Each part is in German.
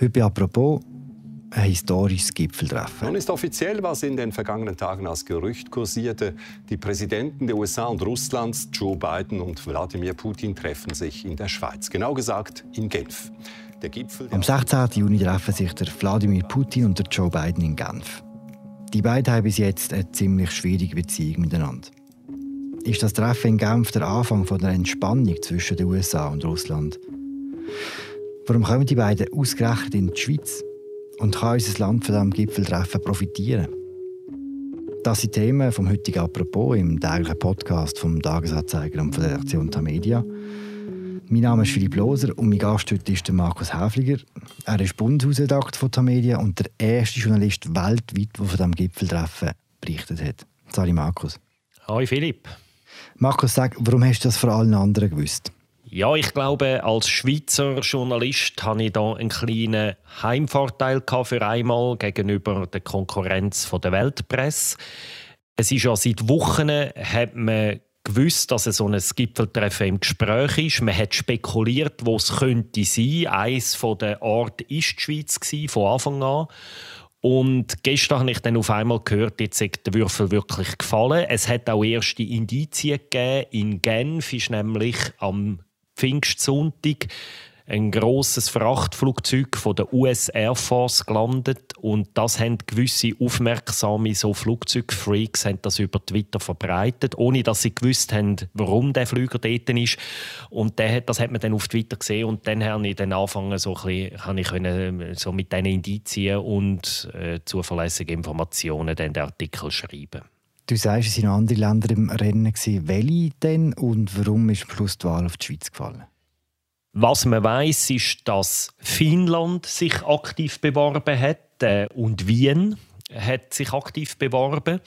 Heute «Apropos» ein historisches Gipfeltreffen. Nun ist offiziell, was in den vergangenen Tagen als Gerücht kursierte. Die Präsidenten der USA und Russlands, Joe Biden und Wladimir Putin, treffen sich in der Schweiz. Genau gesagt in Genf. Am 16. Juni treffen sich der Wladimir Putin und der Joe Biden in Genf. Die beiden haben bis jetzt eine ziemlich schwierige Beziehung miteinander. Ist das Treffen in Genf der Anfang von der Entspannung zwischen den USA und Russland? Warum kommen die beiden ausgerechnet in die Schweiz? Und kann unser Land von diesem Gipfeltreffen profitieren? Das sind Themen vom heutigen Apropos im täglichen Podcast vom Tagesanzeiger und von der Redaktion Tamedia. Mein Name ist Philipp Loser und mein Gast heute ist Markus Häfliger. Er ist Bundeshausredakteur von Tamedia und der erste Journalist weltweit, der von diesem Gipfeltreffen berichtet hat. Sorry, Markus. Hi, Philipp. Markus, sag, warum hast du das vor allen anderen gewusst? Ja, ich glaube, als Schweizer Journalist habe ich da einen kleinen Heimvorteil für einmal gegenüber der Konkurrenz der Weltpresse. Es ist ja seit Wochen hat man gewusst, dass so ein Gipfeltreffen im Gespräch ist. Man hat spekuliert, wo es könnte sein. Eins der Ort ist die Schweiz von Anfang an. Und gestern habe ich dann auf einmal gehört, jetzt hat der Würfel wirklich gefallen. Es hat auch erste Indizien gegeben. In Genf ist nämlich am Pfingstsonntag ein großes Frachtflugzeug von der US Air Force gelandet und das haben gewisse aufmerksame so Flugzeugfreaks haben das über Twitter verbreitet, ohne dass sie gewusst haben, warum der Flüger dort ist. Und der, das hat man dann auf Twitter gesehen und dann habe ich dann angefangen, so ein bisschen, ich können, so mit diesen Indizien und äh, zuverlässigen Informationen den Artikel schreiben. Du sagst, es waren andere Länder im Rennen. Welche denn und warum ist am Schluss die Wahl auf die Schweiz gefallen? Was man weiß, ist, dass Finnland sich aktiv beworben hat äh, und Wien hat sich aktiv beworben.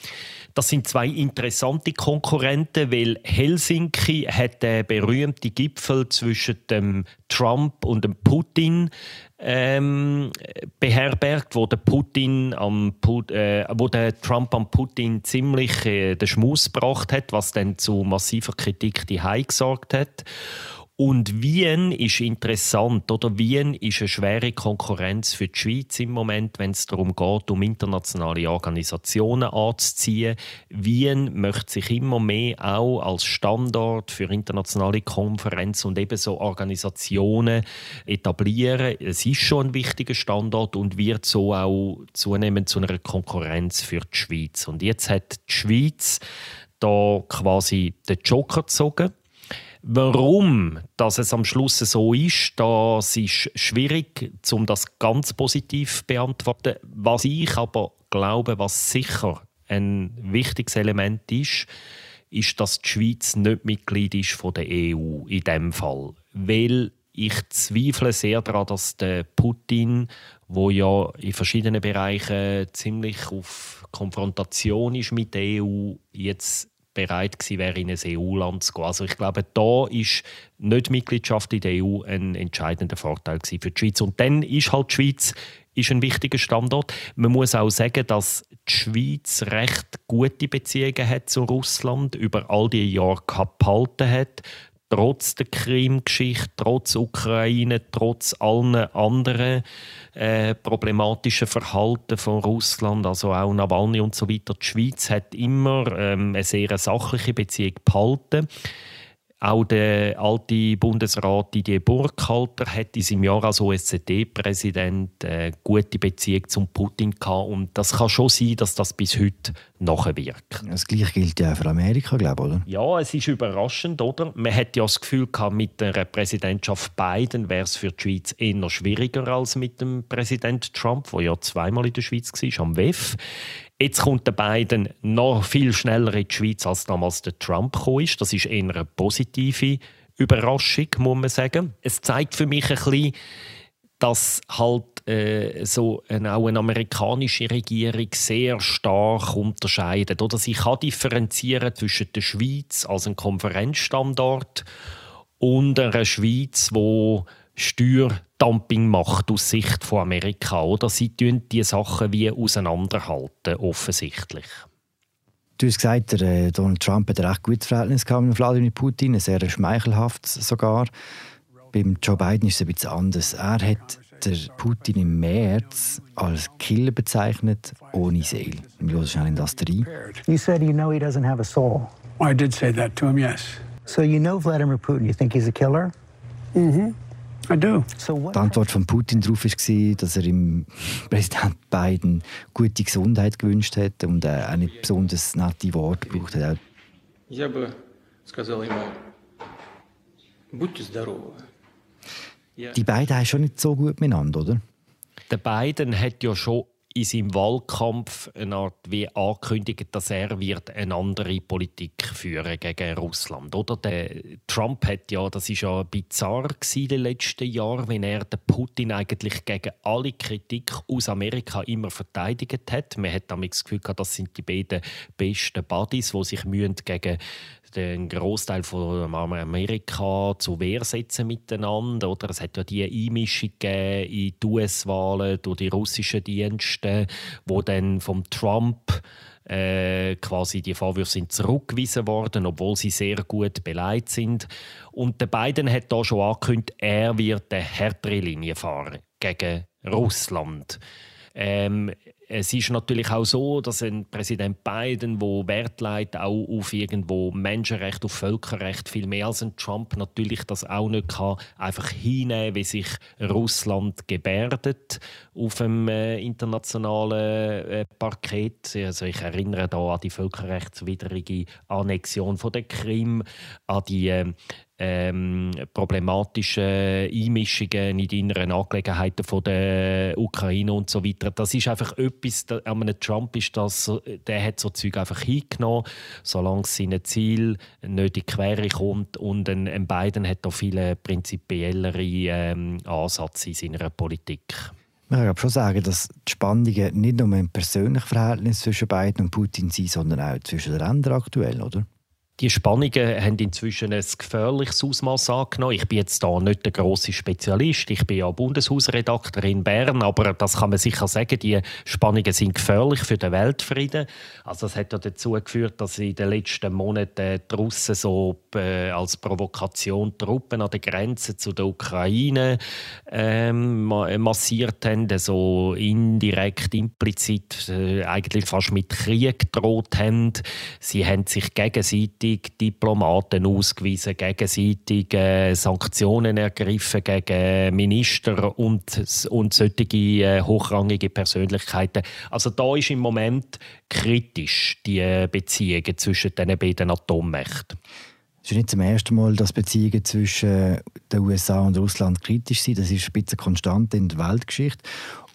Das sind zwei interessante Konkurrenten, weil Helsinki hat den berühmten Gipfel zwischen dem Trump und dem Putin ähm, beherbergt, wo der Putin am äh, wo der Trump am Putin ziemlich äh, den Schmus gebracht hat, was dann zu massiver Kritik die gesorgt hat. Und Wien ist interessant, oder? Wien ist eine schwere Konkurrenz für die Schweiz im Moment, wenn es darum geht, um internationale Organisationen anzuziehen. Wien möchte sich immer mehr auch als Standort für internationale Konferenzen und ebenso Organisationen etablieren. Es ist schon ein wichtiger Standort und wird so auch zunehmend zu einer Konkurrenz für die Schweiz. Und jetzt hat die Schweiz da quasi den Joker gezogen Warum dass es am Schluss so ist, das ist schwierig, um das ganz positiv zu beantworten. Was ich aber glaube, was sicher ein wichtiges Element ist, ist, dass die Schweiz nicht Mitglied ist von der EU in dem Fall, weil ich zweifle sehr daran, dass der Putin, wo ja in verschiedenen Bereichen ziemlich auf Konfrontation ist mit der EU, jetzt bereit gewesen wäre, in ein EU-Land zu gehen. Also ich glaube, da ist nicht Mitgliedschaft in der EU ein entscheidender Vorteil für die Schweiz. Und dann ist halt die Schweiz ist ein wichtiger Standort. Man muss auch sagen, dass die Schweiz recht gute Beziehungen hat zu Russland über all die Jahre gehalten hat trotz der Krim-Geschichte, trotz Ukraine, trotz allen anderen äh, problematischen Verhalten von Russland, also auch Nawalny und so weiter, die Schweiz hat immer ähm, eine sehr sachliche Beziehung behalten. Auch der alte Bundesrat Didier Burkhalter hat in seinem Jahr als OSZE-Präsident eine äh, gute Beziehung zum Putin gehabt. Und das kann schon sein, dass das bis heute nachwirkt. Das Gleiche gilt ja auch für Amerika, glaube ich, oder? Ja, es ist überraschend, oder? Man hat ja das Gefühl gehabt, mit der Präsidentschaft Biden wäre es für die Schweiz eher schwieriger als mit dem Präsident Trump, der ja zweimal in der Schweiz war, am WEF. Jetzt kommt der Biden noch viel schneller in die Schweiz, als damals der Trump kam. Das ist eher eine positive Überraschung, muss man sagen. Es zeigt für mich ein bisschen, dass halt äh, so eine, auch eine amerikanische Regierung sehr stark unterscheidet. Oder sie kann differenzieren zwischen der Schweiz als ein Konferenzstandort und einer Schweiz, wo Steuerdumping macht aus Sicht von Amerika. Oder sie tun die Sachen wie auseinanderhalten, offensichtlich. Du hast gesagt, der, äh, Donald Trump hat ein recht gutes Verhältnis mit Wladimir Putin, ein sehr schmeichelhaftes sogar. Beim Joe Biden ist es ein bisschen anders. Er hat der Putin im März als Killer bezeichnet, ohne Seele. Wir hören schnell in das rein. You said you know he doesn't have a soul. I did say that to him, yes. So you know Vladimir Putin. You think he's a killer? So what? Die Antwort von Putin darauf war, dass er ihm Präsident Biden gute Gesundheit gewünscht hat und äh, auch nicht besonders nette Worte gebraucht hat. Я бы сказал ему, будьте здоровы. Die beiden haben schon nicht so gut miteinander, oder? Der Biden hat ja schon in seinem Wahlkampf eine Art wie angekündigt, dass er wird eine andere Politik führen gegen Russland. Oder der Trump hat ja, das ist ja bizarr in den letzten Jahren, wenn er den Putin eigentlich gegen alle Kritik aus Amerika immer verteidigt hat. Man hat damit das Gefühl gehabt, das sind die beiden besten Buddies, die sich gegen den Großteil von Amerika zu Wehr setzen miteinander. Oder es hat ja die Einmischung in die US-Wahlen durch die russischen Dienste, wo dann vom Trump äh, quasi die Vorwürfe sind zurückgewiesen worden, obwohl sie sehr gut beleidigt sind. Und der Biden hat da schon angekündigt, er wird eine härtere Linie fahren gegen Russland. Ähm, es ist natürlich auch so, dass ein Präsident Biden, wo Wert legt auch auf irgendwo Menschenrecht, auf Völkerrecht, viel mehr als ein Trump, natürlich das auch nicht kann, einfach hinnehmen, wie sich Russland gebärdet auf dem äh, internationalen äh, Parkett. Also ich erinnere da an die völkerrechtswidrige Annexion von der Krim, an die äh, ähm, problematischen Einmischungen in die inneren Angelegenheiten von der Ukraine und so weiter. Das ist einfach etwas, an einem Trump ist das, der hat so Zeug einfach hingenommen, solange es seinem Ziel nicht in die Quere kommt und ein, ein Biden hat da viele prinzipiellere ähm, Ansätze in seiner Politik. Man kann schon sagen, dass die Spannungen nicht nur im persönlichen Verhältnis zwischen Biden und Putin sind, sondern auch zwischen den Ländern aktuell, oder? Die Spannungen haben inzwischen ein gefährliches Ausmaß angenommen. Ich bin jetzt da nicht der große Spezialist. Ich bin ja Bundeshausredakteur in Bern, aber das kann man sicher sagen. Die Spannungen sind gefährlich für den Weltfrieden. Also das hat ja dazu geführt, dass in den letzten Monaten die Russen so äh, als Provokation Truppen an der Grenze zu der Ukraine ähm, massiert haben, so indirekt, implizit, äh, eigentlich fast mit Krieg gedroht haben. Sie haben sich gegenseitig gegenseitig Diplomaten ausgewiesen, gegenseitig Sanktionen ergriffen gegen Minister und, und solche äh, hochrangige Persönlichkeiten. Also da ist im Moment kritisch die Beziehungen zwischen den beiden Atommächten. Es ist nicht zum ersten Mal, dass Beziehungen zwischen den USA und Russland kritisch sind. Das ist ein bisschen konstant in der Weltgeschichte.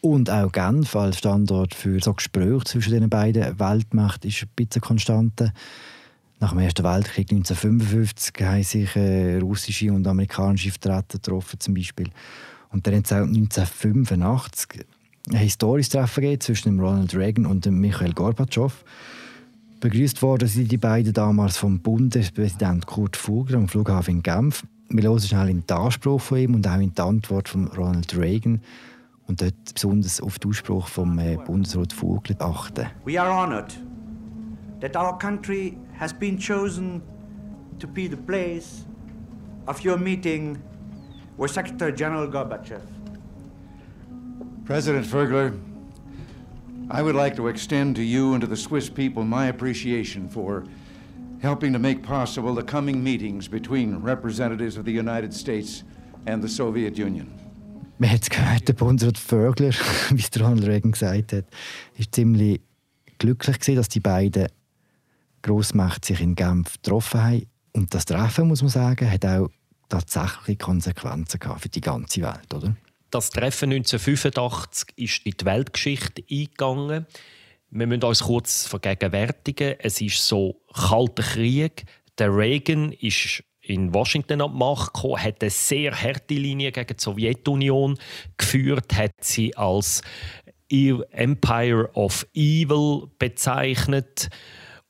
Und auch Genf als Standort für so Gespräche zwischen den beiden Weltmächten ist ein bisschen konstant. Nach dem Ersten Weltkrieg 1955 haben sich äh, russische und amerikanische Vertreter getroffen, zum Beispiel. Und dann hat es auch 1985 ein historisches Treffen gegeben zwischen Ronald Reagan und Michael Gorbatschow. Begrüßt worden sind die beiden damals vom Bundespräsident Kurt Fugler am Flughafen in Genf. Wir hören schnell in den Anspruch von ihm und auch in die Antwort von Ronald Reagan und dort besonders auf den Ausspruch vom äh, Bundesrat Fugler achten. We are honored that our country has been chosen to be the place of your meeting with Secretary General Gorbachev. President Fergler, I would like to extend to you and to the Swiss people my appreciation for helping to make possible the coming meetings between representatives of the United States and the Soviet Union. Man hat es gehört, der Bundesrat Vögler, wie es Ronald Reagan gesagt hat, er ist ziemlich glücklich gewesen, dass die beiden Grossmächte sich in Genf getroffen haben. Und das Treffen, muss man sagen, hat auch tatsächlich Konsequenzen gehabt für die ganze Welt, oder? Das Treffen 1985 ist in die Weltgeschichte eingegangen. Wir müssen uns kurz vergegenwärtigen. Es ist so kalter Krieg. Der Reagan ist in Washington an die Macht gekommen, hat eine sehr harte Linie gegen die Sowjetunion geführt, hat sie als Empire of Evil bezeichnet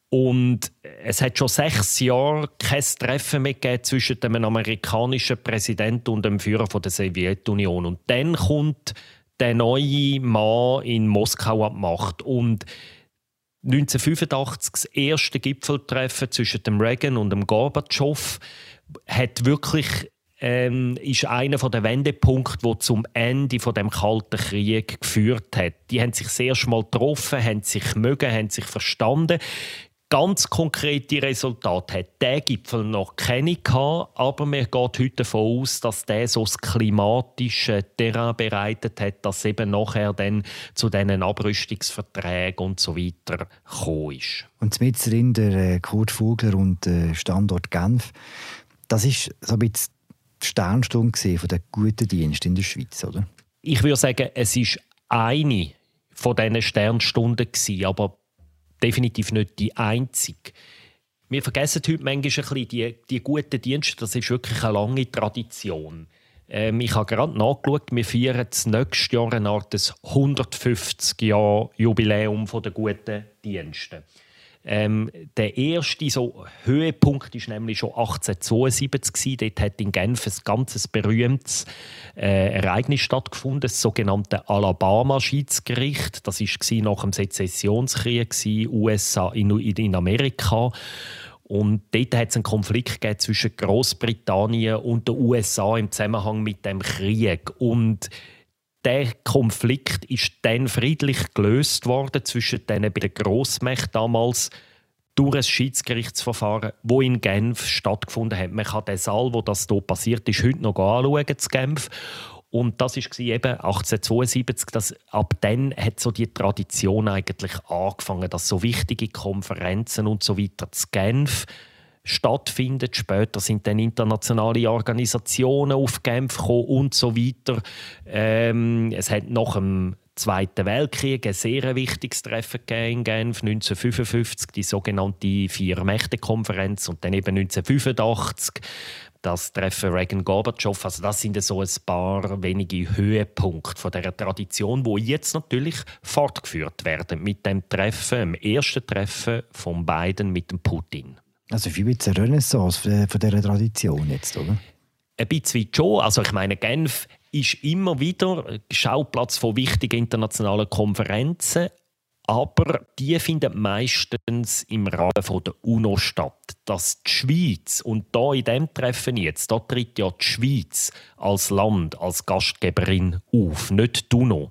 und es hat schon sechs Jahre kein Treffen mehr gegeben zwischen dem amerikanischen Präsidenten und dem Führer der Sowjetunion. Und dann kommt der neue Mann in Moskau an die Macht. Und 1985 das erste Gipfeltreffen zwischen dem Reagan und dem Gorbatschow hat wirklich ähm, ist einer der Wendepunkte, wo zum Ende von dem Kalten Krieg geführt hat. Die haben sich sehr schmal getroffen, haben sich mögen, haben sich verstanden. Ganz konkrete Resultate hat der Gipfel noch keine gehabt, aber mir geht heute davon aus, dass der so das klimatische Terrain bereitet hat, dass eben nachher dann zu diesen Abrüstungsverträgen und so weiter gekommen ist. Und mit drin der äh, Kurt Vogler und der Standort Genf, das ist so ein bisschen die Sternstunde von der guten Dienst in der Schweiz, oder? Ich würde sagen, es ist eine von diesen Sternstunden aber definitiv nicht die einzige. Wir vergessen heute manchmal ein bisschen die, die guten Dienste. Das ist wirklich eine lange Tradition. Ähm, ich habe gerade nachgeschaut, wir feiern das nächste Jahr eine Art 150-Jahr-Jubiläum der guten Dienste. Ähm, der erste so Höhepunkt ist nämlich schon 1872 Dort hat in Genf ein ganz berühmtes äh, Ereignis stattgefunden, das sogenannte Alabama-Schiedsgericht. Das war nach dem Sezessionskrieg USA in, in Amerika. Und dort hat es einen Konflikt zwischen Großbritannien und den USA im Zusammenhang mit dem Krieg. Und der Konflikt ist dann friedlich gelöst worden zwischen den beiden Grossmächten damals durch ein Schiedsgerichtsverfahren, wo in Genf stattgefunden hat. Man kann den Saal, wo das hier passiert ist, heute noch anschauen, zu Genf. Und das war eben 1872. Dass, ab dann hat so die Tradition eigentlich angefangen, dass so wichtige Konferenzen und so weiter zu Genf stattfindet. Später sind dann internationale Organisationen auf Genf gekommen und so weiter. Ähm, es hat nach dem Zweiten Weltkrieg ein sehr wichtiges Treffen in Genf 1955, die sogenannte Vier-Mächte-Konferenz und dann eben 1985 das Treffen Reagan-Gorbatschow. Also das sind so ein paar wenige Höhepunkte von der Tradition, wo jetzt natürlich fortgeführt werden mit dem Treffen, dem ersten Treffen von beiden mit dem Putin. Also wie wird eine Renaissance von dieser Tradition jetzt, oder? Ein bisschen schon. Also ich meine, Genf ist immer wieder Schauplatz von wichtigen internationalen Konferenzen, aber die finden meistens im Rahmen der UNO statt. Dass die Schweiz, und da in diesem Treffen jetzt, da tritt ja die Schweiz als Land, als Gastgeberin auf, nicht die UNO.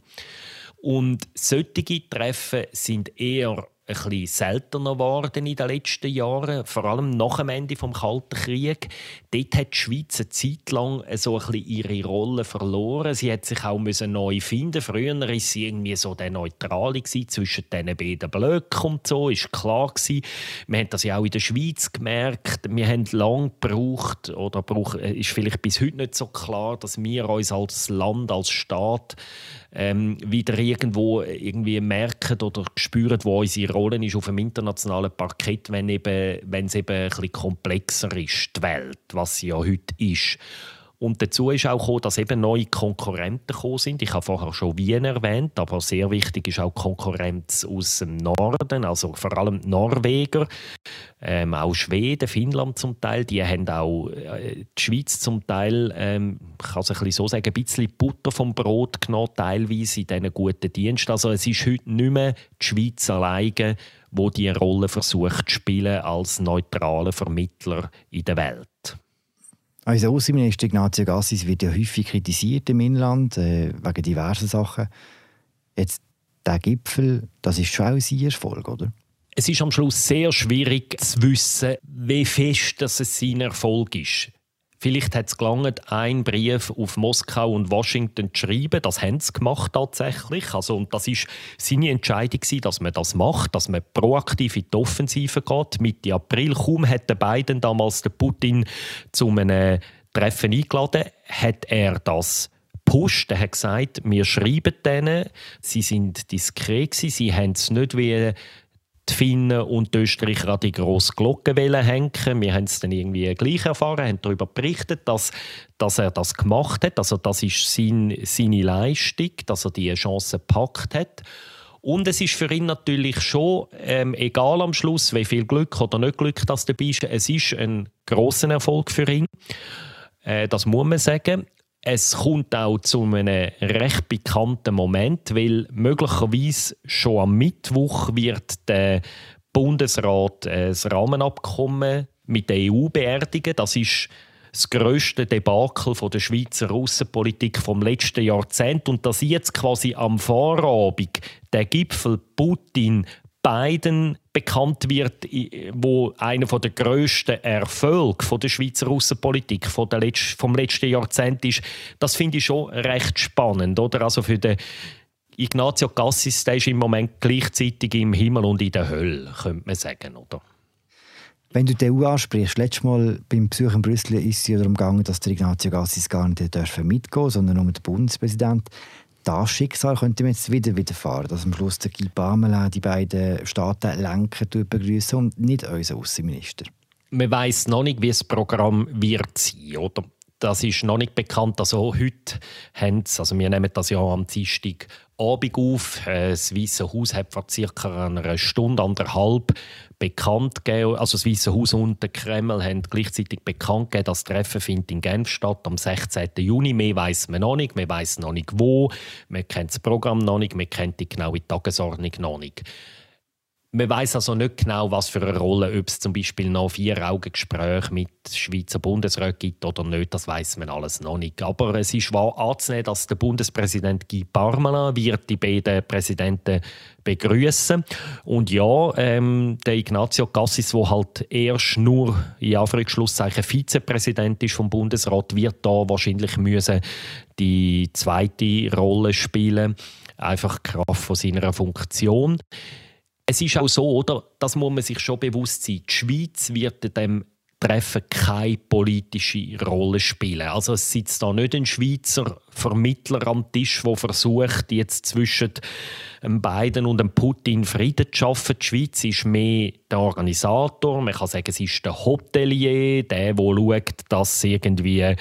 Und solche Treffen sind eher ein bisschen seltener geworden in den letzten Jahren, vor allem nach dem Ende des Kalten Krieges. Dort hat die Schweiz eine Zeit lang so ein bisschen ihre Rolle verloren. Sie hat sich auch neu finden. Früher war sie irgendwie so der Neutrale zwischen diesen beiden Blöcken und so, ist klar gewesen. Wir haben das ja auch in der Schweiz gemerkt. Wir haben lange gebraucht, oder brauch, äh, ist vielleicht bis heute nicht so klar, dass wir uns als Land, als Staat ähm, wieder irgendwo irgendwie merken oder spüren, wo unsere Rolle ist auf dem internationalen Parkett, wenn, eben, wenn es eben ein bisschen komplexer ist, die Welt, was sie ja heute ist. Und dazu ist auch gekommen, dass eben neue Konkurrenten gekommen sind. Ich habe vorher schon Wien erwähnt, aber sehr wichtig ist auch Konkurrenz aus dem Norden, also vor allem Norweger, ähm, auch Schweden, Finnland zum Teil. Die haben auch äh, die Schweiz zum Teil, ähm, ich kann es ein bisschen so sagen, ein bisschen Butter vom Brot genommen, teilweise in diesen guten Diensten. Also es ist heute nicht mehr die Schweiz alleine, die Rolle versucht zu spielen als neutraler Vermittler in der Welt. Unser Außenminister Ignazio Gassis wird ja häufig kritisiert im Inland äh, wegen diversen Sachen. Jetzt der Gipfel, das ist schon auch sein Erfolg, oder? Es ist am Schluss sehr schwierig zu wissen, wie fest das es sein Erfolg ist. Vielleicht hat es gelangt, einen Brief auf Moskau und Washington zu schreiben. Das haben sie gemacht tatsächlich. Also, und das ist seine Entscheidung dass man das macht, dass man proaktiv in die Offensive geht. Mitte April kaum hat Biden damals den Putin zu einem Treffen eingeladen, hat er das gepusht. Er hat gesagt, wir schreiben denen. Sie sind diskret sie haben es nicht wie die Finnen und die Österreicher an die grosse Glocke hängen. Wir haben es dann irgendwie gleich erfahren, haben darüber berichtet, dass, dass er das gemacht hat. Also das ist sein, seine Leistung, dass er diese Chance gepackt hat. Und es ist für ihn natürlich schon ähm, egal am Schluss, wie viel Glück oder nicht Glück das dabei ist. Es ist ein großer Erfolg für ihn. Äh, das muss man sagen. Es kommt auch zu einem recht bekannten Moment, weil möglicherweise schon am Mittwoch wird der Bundesrat ein Rahmenabkommen mit der EU beerdigen. Das ist das grösste Debakel der Schweizer Russenpolitik vom letzten Jahrzehnt und dass jetzt quasi am Vorabend der Gipfel Putin Biden bekannt wird, wo einer der grössten Erfolge von der Schweizer Außenpolitik vom letzten Jahrzehnt ist, das finde ich schon recht spannend, oder? Also für den Ignazio Cassis, der ist im Moment gleichzeitig im Himmel und in der Hölle, könnte man sagen, oder? Wenn du die EU ansprichst, letztes Mal beim Besuch in Brüssel ist es ja darum gegangen, dass der Ignazio Gassis gar nicht mitgehen darf, sondern nur der Bundespräsident das Schicksal könnte mir jetzt wieder widerfahren, dass am Schluss der Guy Parmelin die beiden Staaten lenken begrüßen und nicht unser Außenminister. Man weiß noch nicht, wie das Programm wird sein, oder? Das ist noch nicht bekannt. Also heute haben sie, also wir nehmen das ja am Dienstag Abend auf. Äh, das Weiße Haus hat vor circa einer Stunde, anderthalb bekannt gegeben, also das Weiße Haus und der Kreml haben gleichzeitig bekannt gegeben, das Treffen findet in Genf statt am 16. Juni. Mehr weiß man noch nicht, man weiß noch nicht wo, man kennt das Programm noch nicht, man kennt die genaue Tagesordnung noch nicht. Man weiß also nicht genau, was für eine Rolle, ob es zum Beispiel noch vier Augengespräche mit Schweizer Bundesrat gibt oder nicht, das weiß man alles noch nicht. Aber es ist wahr anzunehmen, dass der Bundespräsident Guy Parmelin wird die beiden Präsidenten begrüßen und ja, ähm, der Ignazio Cassis, der halt erst nur in Anführungszeichen Vizepräsident ist vom Bundesrat, wird da wahrscheinlich müssen die zweite Rolle spielen, einfach Kraft von seiner Funktion. Es ist auch so, oder? Das muss man sich schon bewusst sein. Die Schweiz wird dem Treffen keine politische Rolle spielen. Also es sitzt da nicht ein Schweizer Vermittler am Tisch, der versucht, jetzt zwischen Biden und Putin Frieden zu schaffen. Die Schweiz ist mehr der Organisator. Man kann sagen, sie ist der Hotelier, der, der schaut, dass irgendwie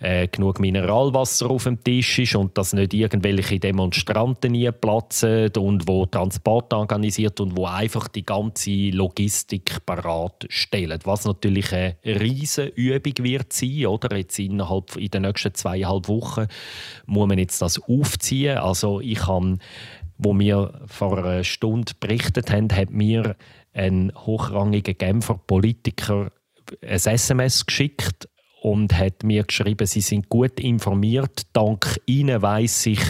äh, genug Mineralwasser auf dem Tisch ist und dass nicht irgendwelche Demonstranten nie platzen und wo Transport organisiert und wo einfach die ganze Logistik parat stellt. Was natürlich eine riesige Übung wird sein, oder? Jetzt innerhalb in den nächsten zweieinhalb Wochen muss man jetzt das aufziehen. Also ich habe wo wir vor einer Stunde berichtet haben, hat mir ein hochrangiger Genfer Politiker ein SMS geschickt und hat mir geschrieben, sie sind gut informiert. Dank ihnen weiß ich,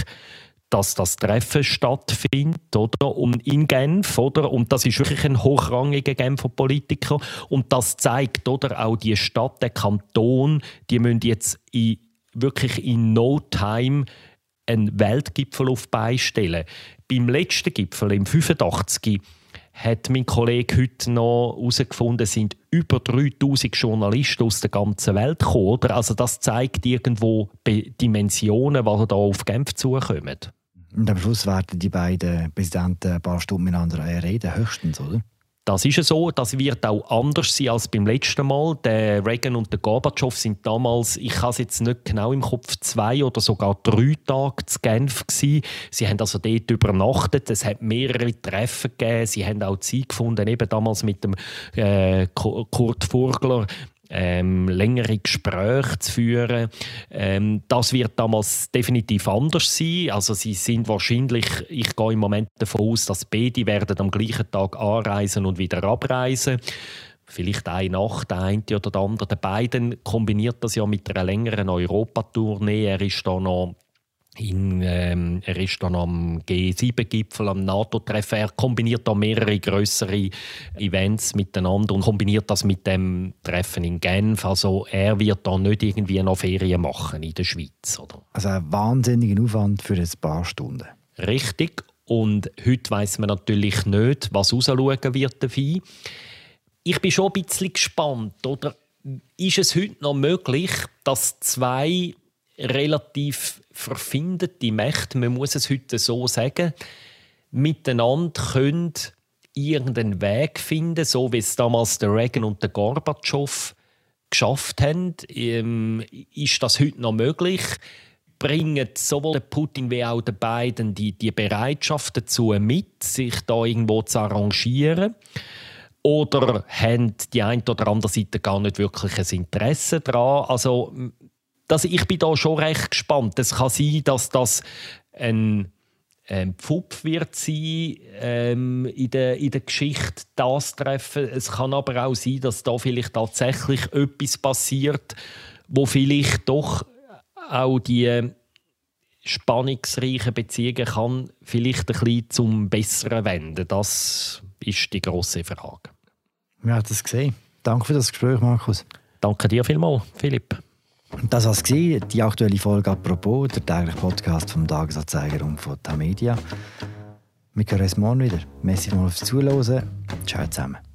dass das Treffen stattfindet, oder? Und in Genf, oder? Und das ist wirklich ein hochrangiger Genfer Politiker. Und das zeigt, oder? Auch die Stadt, der Kanton, die müssen jetzt in, wirklich in no time einen Weltgipfel auf beistellen. Beim letzten Gipfel, im 85 hat mein Kollege heute noch herausgefunden, sind über 3000 Journalisten aus der ganzen Welt gekommen. Also das zeigt irgendwo Dimensionen, die da auf Genf zukommen. Und am Schluss werden die beiden Präsidenten ein paar Stunden miteinander reden, höchstens, oder? Das ist so. Das wird auch anders sein als beim letzten Mal. Der Reagan und der Gorbatschow sind damals, ich habe es jetzt nicht genau im Kopf, zwei oder sogar drei Tage zu Genf gewesen. Sie haben also dort übernachtet. Es hat mehrere Treffen gegeben. Sie haben auch Zeit gefunden, eben damals mit dem äh, Kurt Furgler ähm, längere Gespräche zu führen. Ähm, das wird damals definitiv anders sein. Also sie sind wahrscheinlich, ich gehe im Moment davon aus, dass beide werden am gleichen Tag anreisen und wieder abreisen. Vielleicht eine Nacht, der eine oder der andere. Der beiden kombiniert das ja mit einer längeren Europatournee. Er ist da noch in, ähm, er ist dann am G7-Gipfel, am NATO-Treffen. Er kombiniert da mehrere größere Events miteinander und kombiniert das mit dem Treffen in Genf. Also er wird da nicht irgendwie noch Ferien machen in der Schweiz. Oder? Also ein wahnsinniger Aufwand für ein paar Stunden. Richtig. Und heute weiß man natürlich nicht, was rausschauen wird dabei. Ich bin schon ein bisschen gespannt. Oder? Ist es heute noch möglich, dass zwei relativ verfindete Mächte, man muss es heute so sagen, miteinander können irgendeinen Weg finden, so wie es damals der Reagan und der Gorbatschow geschafft haben. Ähm, ist das heute noch möglich? Bringen sowohl der Putin wie auch der Biden die, die Bereitschaft dazu mit, sich da irgendwo zu arrangieren? Oder haben die eine oder andere Seite gar nicht wirklich ein Interesse daran? Also das, ich bin da schon recht gespannt. Es kann sein, dass das ein ähm, Pfupf wird sein ähm, in, der, in der Geschichte, das Treffen. Es kann aber auch sein, dass da vielleicht tatsächlich etwas passiert, wo vielleicht doch auch die spannungsreichen Beziehungen kann vielleicht ein bisschen zum Besseren wenden. Das ist die große Frage. Wir haben das gesehen. Danke für das Gespräch, Markus. Danke dir vielmals, Philipp. Das war die aktuelle Folge «Apropos», der tägliche Podcast vom Tagesanzeiger und von Tamedia. Wir hören uns morgen wieder. Merci mal fürs Zuhören. Ciao zusammen.